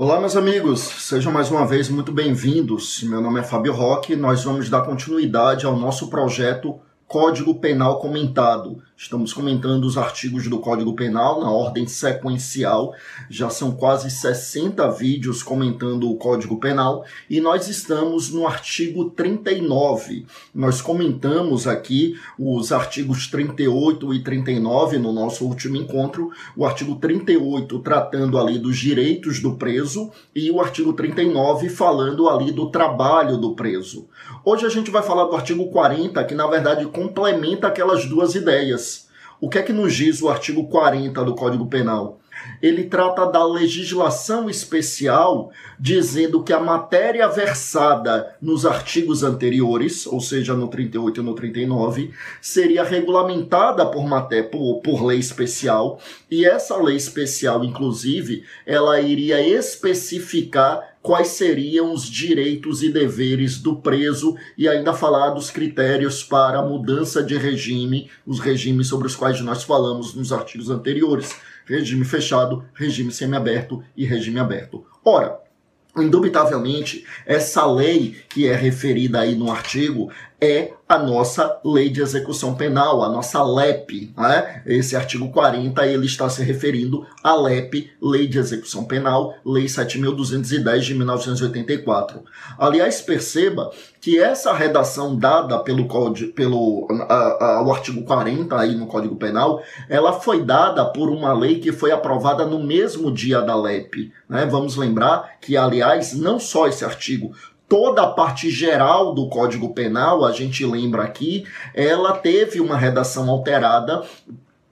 Olá, meus amigos, sejam mais uma vez muito bem-vindos. Meu nome é Fábio Roque e nós vamos dar continuidade ao nosso projeto Código Penal Comentado. Estamos comentando os artigos do Código Penal na ordem sequencial. Já são quase 60 vídeos comentando o Código Penal e nós estamos no artigo 39. Nós comentamos aqui os artigos 38 e 39 no nosso último encontro. O artigo 38 tratando ali dos direitos do preso e o artigo 39 falando ali do trabalho do preso. Hoje a gente vai falar do artigo 40, que na verdade complementa aquelas duas ideias. O que é que nos diz o artigo 40 do Código Penal? Ele trata da legislação especial, dizendo que a matéria versada nos artigos anteriores, ou seja, no 38 e no 39, seria regulamentada por, matéria, por, por lei especial, e essa lei especial, inclusive, ela iria especificar quais seriam os direitos e deveres do preso e ainda falar dos critérios para mudança de regime, os regimes sobre os quais nós falamos nos artigos anteriores: regime fechado, regime semiaberto e regime aberto. Ora, indubitavelmente, essa lei que é referida aí no artigo é a nossa lei de execução penal, a nossa LEP. Né? Esse artigo 40 ele está se referindo à LEP, Lei de Execução Penal, Lei 7.210 de 1984. Aliás, perceba que essa redação dada pelo, código, pelo a, a, o artigo 40 aí no Código Penal, ela foi dada por uma lei que foi aprovada no mesmo dia da LEP. Né? Vamos lembrar que, aliás, não só esse artigo, toda a parte geral do Código Penal, a gente lembra aqui, ela teve uma redação alterada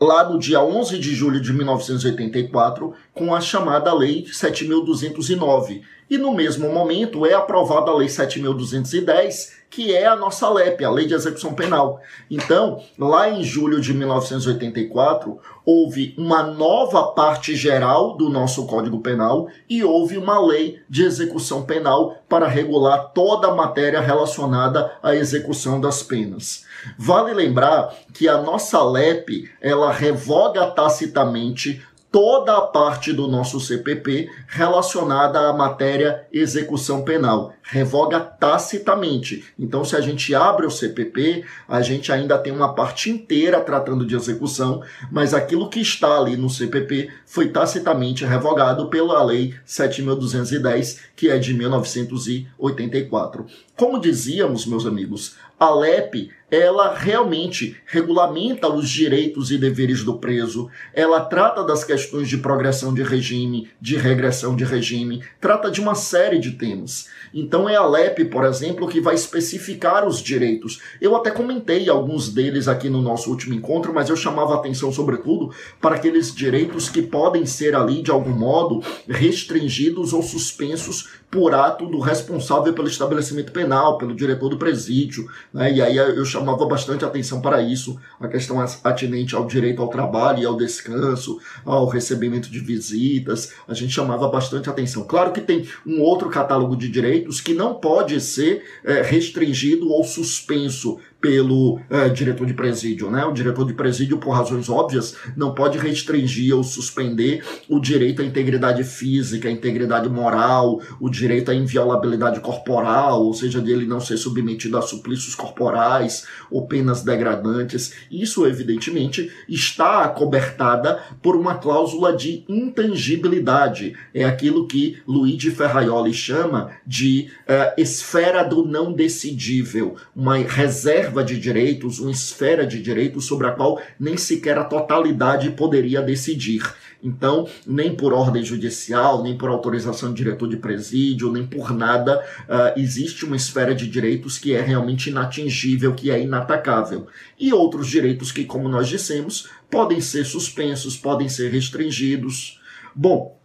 lá no dia 11 de julho de 1984, com a chamada Lei 7209. E no mesmo momento é aprovada a Lei 7210, que é a nossa LEP, a Lei de Execução Penal. Então, lá em julho de 1984, houve uma nova parte geral do nosso Código Penal e houve uma lei de execução penal para regular toda a matéria relacionada à execução das penas. Vale lembrar que a nossa LEP, ela revoga tacitamente toda a parte do nosso CPP relacionada à matéria execução penal. Revoga tacitamente. Então, se a gente abre o CPP, a gente ainda tem uma parte inteira tratando de execução, mas aquilo que está ali no CPP foi tacitamente revogado pela Lei 7.210, que é de 1984. Como dizíamos, meus amigos, a LEP ela realmente regulamenta os direitos e deveres do preso, ela trata das questões de progressão de regime, de regressão de regime, trata de uma série de temas. Então é a LEP, por exemplo, que vai especificar os direitos. Eu até comentei alguns deles aqui no nosso último encontro, mas eu chamava atenção sobretudo para aqueles direitos que podem ser ali de algum modo restringidos ou suspensos por ato do responsável pelo estabelecimento penal, pelo diretor do presídio, né? E aí eu chamava bastante atenção para isso, a questão atinente ao direito ao trabalho e ao descanso, ao recebimento de visitas, a gente chamava bastante atenção. Claro que tem um outro catálogo de direitos que não pode ser é, restringido ou suspenso pelo é, diretor de presídio. Né? O diretor de presídio, por razões óbvias, não pode restringir ou suspender o direito à integridade física, à integridade moral, o direito à inviolabilidade corporal, ou seja, dele não ser submetido a suplícios corporais ou penas degradantes. Isso, evidentemente, está acobertada por uma cláusula de intangibilidade. É aquilo que Luigi Ferraioli chama de uh, esfera do não decidível, uma reserva reserva de direitos, uma esfera de direitos sobre a qual nem sequer a totalidade poderia decidir. Então, nem por ordem judicial, nem por autorização de diretor de presídio, nem por nada, uh, existe uma esfera de direitos que é realmente inatingível, que é inatacável. E outros direitos que, como nós dissemos, podem ser suspensos, podem ser restringidos. Bom,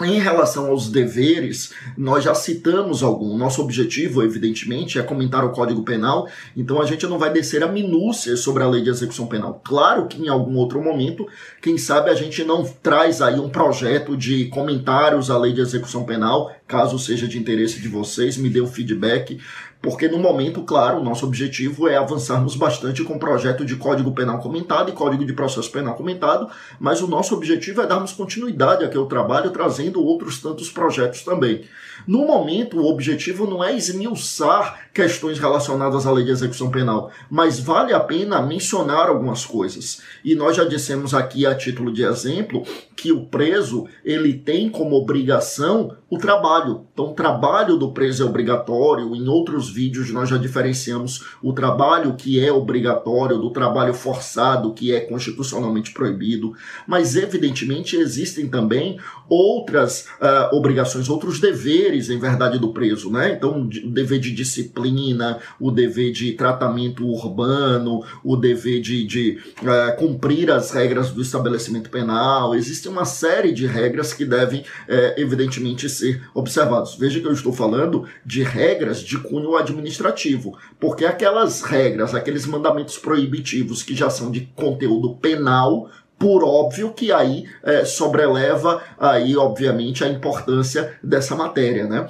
em relação aos deveres, nós já citamos algum. Nosso objetivo, evidentemente, é comentar o Código Penal, então a gente não vai descer a minúcia sobre a lei de execução penal. Claro que em algum outro momento, quem sabe a gente não traz aí um projeto de comentários à lei de execução penal, caso seja de interesse de vocês, me dê um feedback Porque no momento, claro, o nosso objetivo é avançarmos bastante com o projeto de Código Penal comentado e Código de Processo Penal comentado, mas o nosso objetivo é darmos continuidade aqui ao trabalho, trazendo outros tantos projetos também. No momento, o objetivo não é esmiuçar questões relacionadas à lei de execução penal, mas vale a pena mencionar algumas coisas. E nós já dissemos aqui, a título de exemplo, que o preso ele tem como obrigação o trabalho. Então, o trabalho do preso é obrigatório. Em outros vídeos nós já diferenciamos o trabalho que é obrigatório do trabalho forçado, que é constitucionalmente proibido. Mas, evidentemente, existem também outras uh, obrigações, outros deveres, em verdade, do preso. Né? Então, o dever de disciplina, o dever de tratamento urbano, o dever de, de uh, cumprir as regras do estabelecimento penal. Existe uma série de regras que devem, uh, evidentemente, ser ser observados. Veja que eu estou falando de regras de cunho administrativo, porque aquelas regras, aqueles mandamentos proibitivos que já são de conteúdo penal, por óbvio que aí é, sobreleva aí obviamente a importância dessa matéria, né?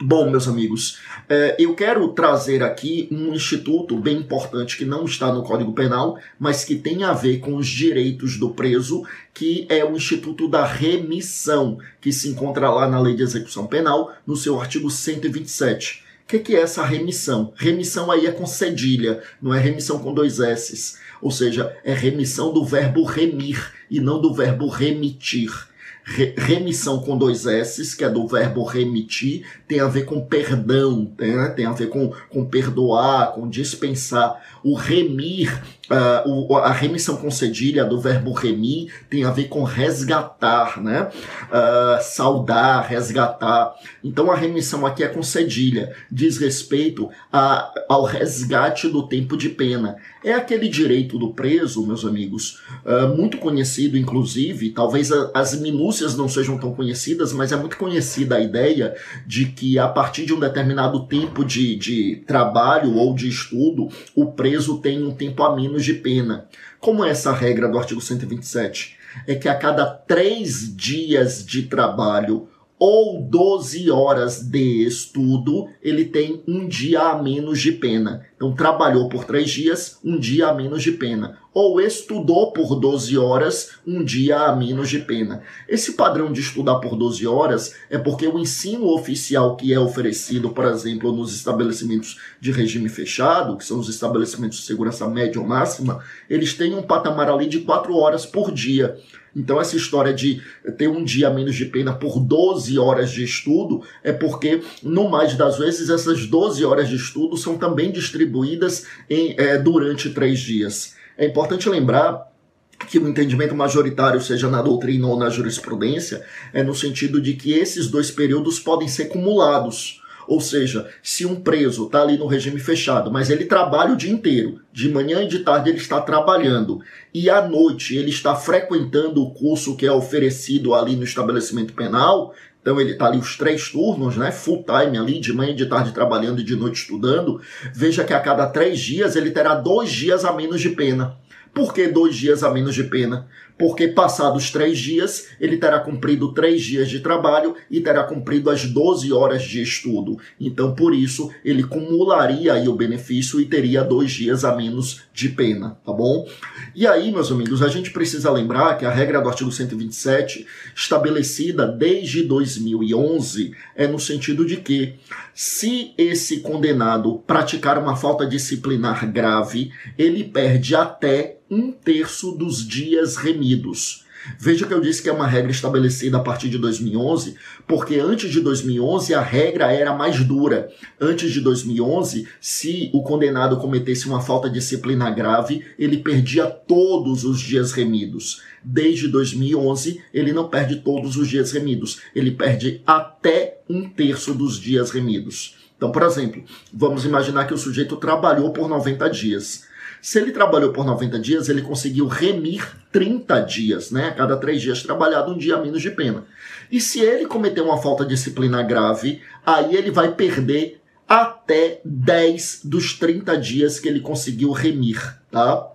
Bom, meus amigos, é, eu quero trazer aqui um instituto bem importante que não está no Código Penal, mas que tem a ver com os direitos do preso, que é o Instituto da Remissão, que se encontra lá na Lei de Execução Penal, no seu artigo 127. O que, que é essa remissão? Remissão aí é com cedilha, não é remissão com dois S's. Ou seja, é remissão do verbo remir e não do verbo remitir remissão com dois S, que é do verbo remitir, tem a ver com perdão, né? tem a ver com, com perdoar, com dispensar. O remir, uh, o, a remissão com cedilha do verbo remir tem a ver com resgatar, né? Uh, saudar, resgatar. Então a remissão aqui é com cedilha, diz respeito a, ao resgate do tempo de pena. É aquele direito do preso, meus amigos, uh, muito conhecido, inclusive, talvez a, as minúcias não sejam tão conhecidas, mas é muito conhecida a ideia de que a partir de um determinado tempo de, de trabalho ou de estudo, o preso preso tem um tempo a menos de pena. Como é essa regra do artigo 127? É que a cada três dias de trabalho ou 12 horas de estudo, ele tem um dia a menos de pena. Então, trabalhou por três dias, um dia a menos de pena. Ou estudou por 12 horas, um dia a menos de pena. Esse padrão de estudar por 12 horas é porque o ensino oficial que é oferecido, por exemplo, nos estabelecimentos de regime fechado, que são os estabelecimentos de segurança média ou máxima, eles têm um patamar ali de 4 horas por dia. Então, essa história de ter um dia menos de pena por 12 horas de estudo é porque, no mais das vezes, essas 12 horas de estudo são também distribuídas em, é, durante três dias. É importante lembrar que o entendimento majoritário, seja na doutrina ou na jurisprudência, é no sentido de que esses dois períodos podem ser cumulados. Ou seja, se um preso está ali no regime fechado, mas ele trabalha o dia inteiro, de manhã e de tarde ele está trabalhando, e à noite ele está frequentando o curso que é oferecido ali no estabelecimento penal, então ele está ali os três turnos, né? Full time ali, de manhã e de tarde trabalhando e de noite estudando. Veja que a cada três dias ele terá dois dias a menos de pena. Por que dois dias a menos de pena? Porque passados três dias, ele terá cumprido três dias de trabalho e terá cumprido as 12 horas de estudo. Então, por isso, ele cumularia aí o benefício e teria dois dias a menos de pena, tá bom? E aí, meus amigos, a gente precisa lembrar que a regra do artigo 127, estabelecida desde 2011, é no sentido de que, se esse condenado praticar uma falta disciplinar grave, ele perde até um terço dos dias remidos. Veja que eu disse que é uma regra estabelecida a partir de 2011, porque antes de 2011 a regra era mais dura. Antes de 2011, se o condenado cometesse uma falta disciplinar grave, ele perdia todos os dias remidos. Desde 2011, ele não perde todos os dias remidos, ele perde até um terço dos dias remidos. Então, por exemplo, vamos imaginar que o sujeito trabalhou por 90 dias. Se ele trabalhou por 90 dias, ele conseguiu remir 30 dias, né? A cada três dias trabalhado, um dia menos de pena. E se ele cometer uma falta disciplinar grave, aí ele vai perder até 10 dos 30 dias que ele conseguiu remir, tá?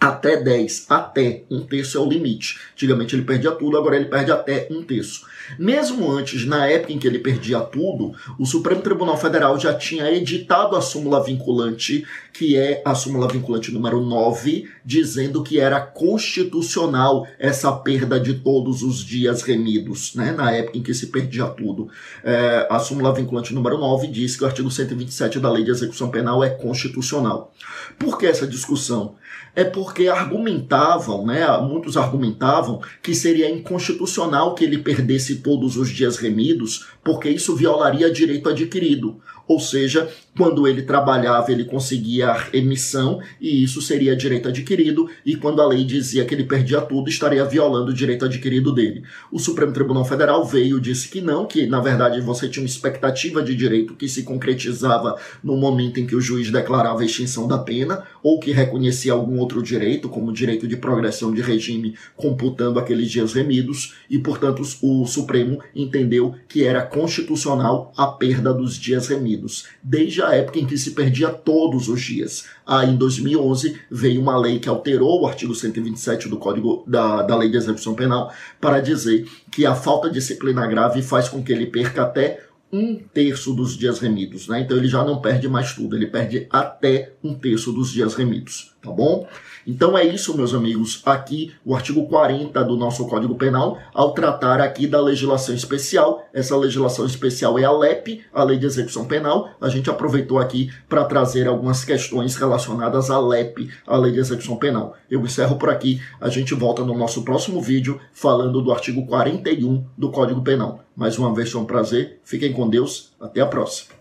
Até 10, até um terço é o limite. Antigamente ele perdia tudo, agora ele perde até um terço. Mesmo antes, na época em que ele perdia tudo, o Supremo Tribunal Federal já tinha editado a súmula vinculante, que é a súmula vinculante número 9, dizendo que era constitucional essa perda de todos os dias remidos, né? na época em que se perdia tudo. É, a súmula vinculante número 9 diz que o artigo 127 da Lei de Execução Penal é constitucional. Por que essa discussão? É porque argumentavam, né, muitos argumentavam que seria inconstitucional que ele perdesse todos os dias remidos, porque isso violaria direito adquirido. Ou seja, quando ele trabalhava, ele conseguia emissão e isso seria direito adquirido, e quando a lei dizia que ele perdia tudo, estaria violando o direito adquirido dele. O Supremo Tribunal Federal veio e disse que não, que na verdade você tinha uma expectativa de direito que se concretizava no momento em que o juiz declarava a extinção da pena, ou que reconhecia algum outro direito, como direito de progressão de regime, computando aqueles dias remidos, e portanto o Supremo entendeu que era constitucional a perda dos dias remidos, desde a época em que se perdia todos os dias. Aí, em 2011, veio uma lei que alterou o artigo 127 do Código da, da Lei de Execução Penal para dizer que a falta de disciplina grave faz com que ele perca até um terço dos dias remidos, né? Então ele já não perde mais tudo, ele perde até um terço dos dias remidos, tá bom? Então é isso, meus amigos, aqui o artigo 40 do nosso Código Penal, ao tratar aqui da legislação especial, essa legislação especial é a LEP, a Lei de Execução Penal, a gente aproveitou aqui para trazer algumas questões relacionadas à LEP, a Lei de Execução Penal. Eu encerro por aqui, a gente volta no nosso próximo vídeo falando do artigo 41 do Código Penal. Mais uma vez foi um prazer, fiquem com Deus, até a próxima.